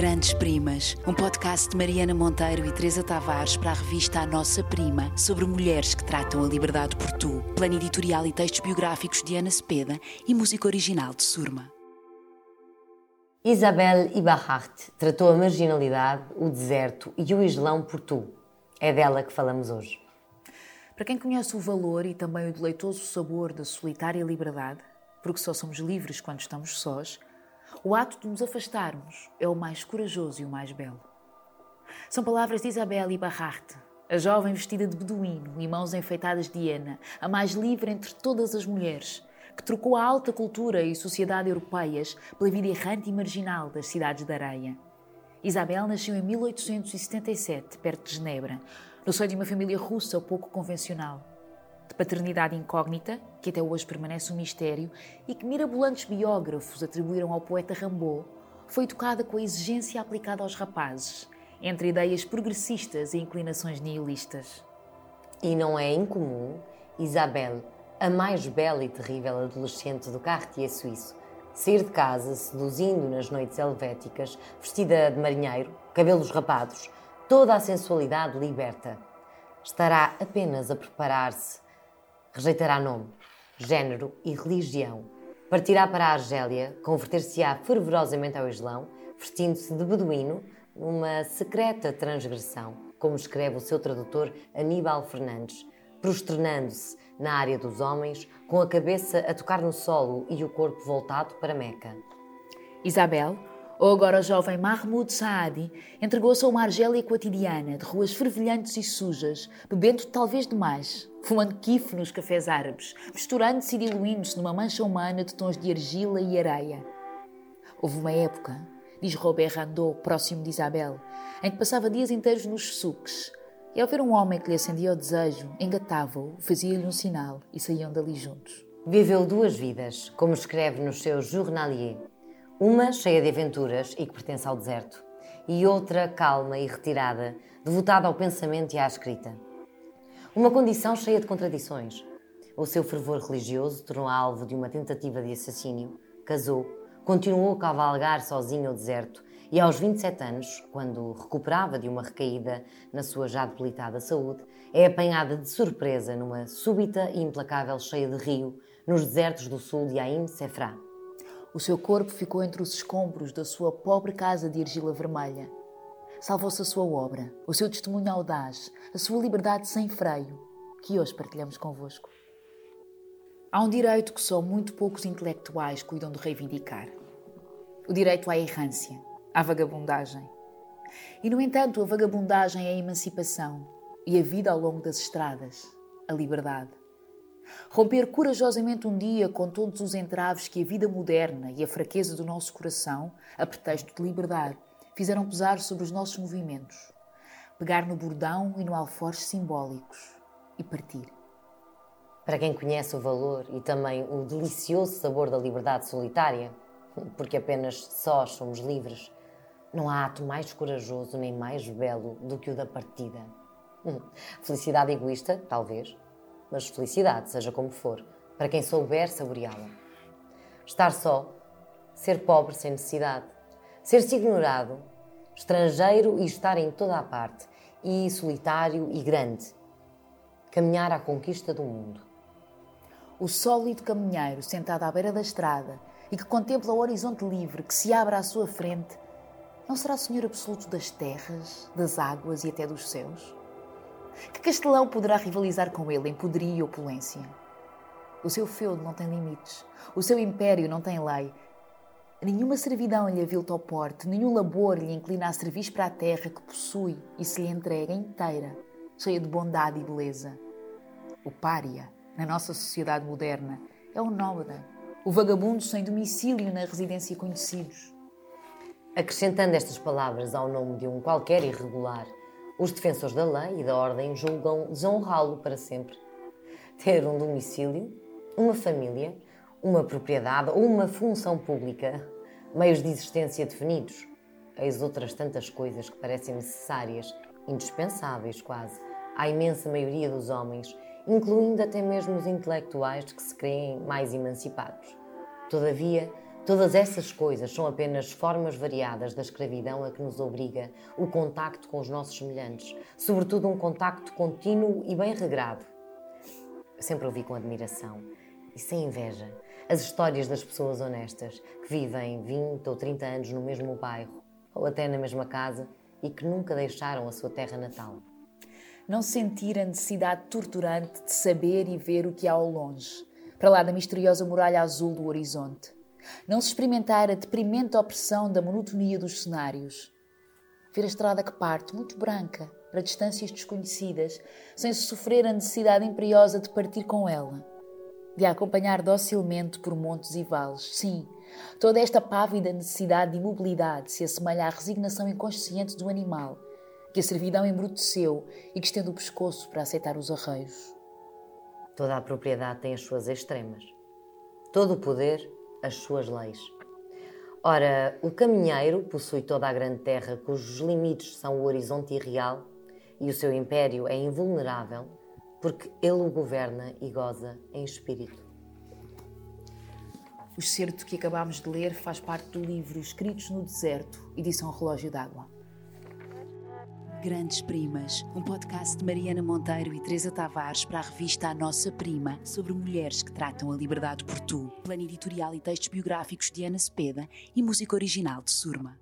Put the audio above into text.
Grandes Primas, um podcast de Mariana Monteiro e Teresa Tavares para a revista A Nossa Prima, sobre mulheres que tratam a liberdade por tu. Plano editorial e textos biográficos de Ana Cepeda e música original de Surma. Isabelle Ibarrart tratou a marginalidade, o deserto e o islão por tu. É dela que falamos hoje. Para quem conhece o valor e também o deleitoso sabor da solitária liberdade, porque só somos livres quando estamos sós, o ato de nos afastarmos é o mais corajoso e o mais belo. São palavras de Isabelle Ibarrarte, a jovem vestida de beduíno e mãos enfeitadas de hiena, a mais livre entre todas as mulheres, que trocou a alta cultura e sociedade europeias pela vida errante e marginal das cidades da areia. Isabel nasceu em 1877, perto de Genebra, no seio de uma família russa pouco convencional de paternidade incógnita, que até hoje permanece um mistério e que mirabolantes biógrafos atribuíram ao poeta Rimbaud, foi educada com a exigência aplicada aos rapazes, entre ideias progressistas e inclinações nihilistas. E não é incomum Isabelle, a mais bela e terrível adolescente do Cartier suíço, sair de casa seduzindo nas noites helvéticas, vestida de marinheiro, cabelos rapados, toda a sensualidade liberta. Estará apenas a preparar-se Rejeitará nome, género e religião. Partirá para a Argélia, converter-se-á fervorosamente ao Islão, vestindo-se de beduíno, numa secreta transgressão, como escreve o seu tradutor Aníbal Fernandes, prosternando-se na área dos homens, com a cabeça a tocar no solo e o corpo voltado para Meca. Isabel, ou agora o jovem Mahmoud Saadi, entregou-se a uma Argélia cotidiana, de ruas fervilhantes e sujas, bebendo talvez demais, fumando kife nos cafés árabes, misturando-se e diluindo-se numa mancha humana de tons de argila e areia. Houve uma época, diz Robert Randot, próximo de Isabel, em que passava dias inteiros nos suques, e ao ver um homem que lhe acendia o desejo, engatava-o, fazia-lhe um sinal e saíam dali juntos. Viveu duas vidas, como escreve nos seus Journalier. Uma cheia de aventuras e que pertence ao deserto, e outra calma e retirada, devotada ao pensamento e à escrita. Uma condição cheia de contradições. O seu fervor religioso tornou-a alvo de uma tentativa de assassínio, casou, continuou a cavalgar sozinho ao deserto e aos 27 anos, quando recuperava de uma recaída na sua já debilitada saúde, é apanhada de surpresa numa súbita e implacável cheia de rio nos desertos do sul de Aim Sefra. O seu corpo ficou entre os escombros da sua pobre casa de argila vermelha salvou-se a sua obra, o seu testemunho audaz, a sua liberdade sem freio, que hoje partilhamos convosco. Há um direito que só muito poucos intelectuais cuidam de reivindicar: o direito à errância, à vagabundagem. E, no entanto, a vagabundagem é a emancipação e a vida ao longo das estradas, a liberdade. Romper corajosamente um dia com todos os entraves que a vida moderna e a fraqueza do nosso coração, a pretexto de liberdade, fizeram pesar sobre os nossos movimentos, pegar no bordão e no alforje simbólicos e partir. Para quem conhece o valor e também o delicioso sabor da liberdade solitária, porque apenas sós somos livres, não há ato mais corajoso nem mais belo do que o da partida. Felicidade egoísta, talvez, mas felicidade, seja como for, para quem souber saboreá-la. Estar só, ser pobre sem necessidade, ser-se ignorado, estrangeiro e estar em toda a parte, e solitário e grande. Caminhar à conquista do mundo. O sólido caminheiro sentado à beira da estrada e que contempla o horizonte livre que se abre à sua frente, não será senhor absoluto das terras, das águas e até dos céus? Que castelão poderá rivalizar com ele em poderio e opulência? O seu feudo não tem limites, o seu império não tem lei, Nenhuma servidão lhe avilta ao porte, nenhum labor lhe inclina a serviço para a terra que possui e se lhe entrega inteira, cheia de bondade e beleza. O pária, na nossa sociedade moderna, é o nómada, o vagabundo sem domicílio na residência conhecidos. Acrescentando estas palavras ao nome de um qualquer irregular, os defensores da lei e da ordem julgam desonrá-lo para sempre. Ter um domicílio, uma família, uma propriedade ou uma função pública, meios de existência definidos, eis outras tantas coisas que parecem necessárias, indispensáveis quase, à imensa maioria dos homens, incluindo até mesmo os intelectuais que se creem mais emancipados. Todavia, Todas essas coisas são apenas formas variadas da escravidão a que nos obriga o contacto com os nossos semelhantes, sobretudo um contacto contínuo e bem regrado. Eu sempre ouvi com admiração e sem inveja as histórias das pessoas honestas que vivem 20 ou 30 anos no mesmo bairro ou até na mesma casa e que nunca deixaram a sua terra natal. Não sentir a necessidade torturante de saber e ver o que há ao longe, para lá da misteriosa muralha azul do horizonte. Não se experimentar a deprimente opressão da monotonia dos cenários. Ver a estrada que parte, muito branca, para distâncias desconhecidas, sem se sofrer a necessidade imperiosa de partir com ela. De a acompanhar docilmente por montes e vales. Sim, toda esta pávida necessidade de imobilidade se assemelha à resignação inconsciente do animal, que a servidão embruteceu e que estende o pescoço para aceitar os arreios. Toda a propriedade tem as suas extremas. Todo o poder as suas leis. Ora, o caminheiro possui toda a grande terra cujos limites são o horizonte irreal e o seu império é invulnerável, porque ele o governa e goza em espírito. O certo que acabámos de ler faz parte do livro Escritos no Deserto, edição Relógio d'Água. Grandes Primas, um podcast de Mariana Monteiro e Teresa Tavares para a revista A Nossa Prima, sobre mulheres que tratam a liberdade por tu. Plano editorial e textos biográficos de Ana Cepeda e música original de Surma.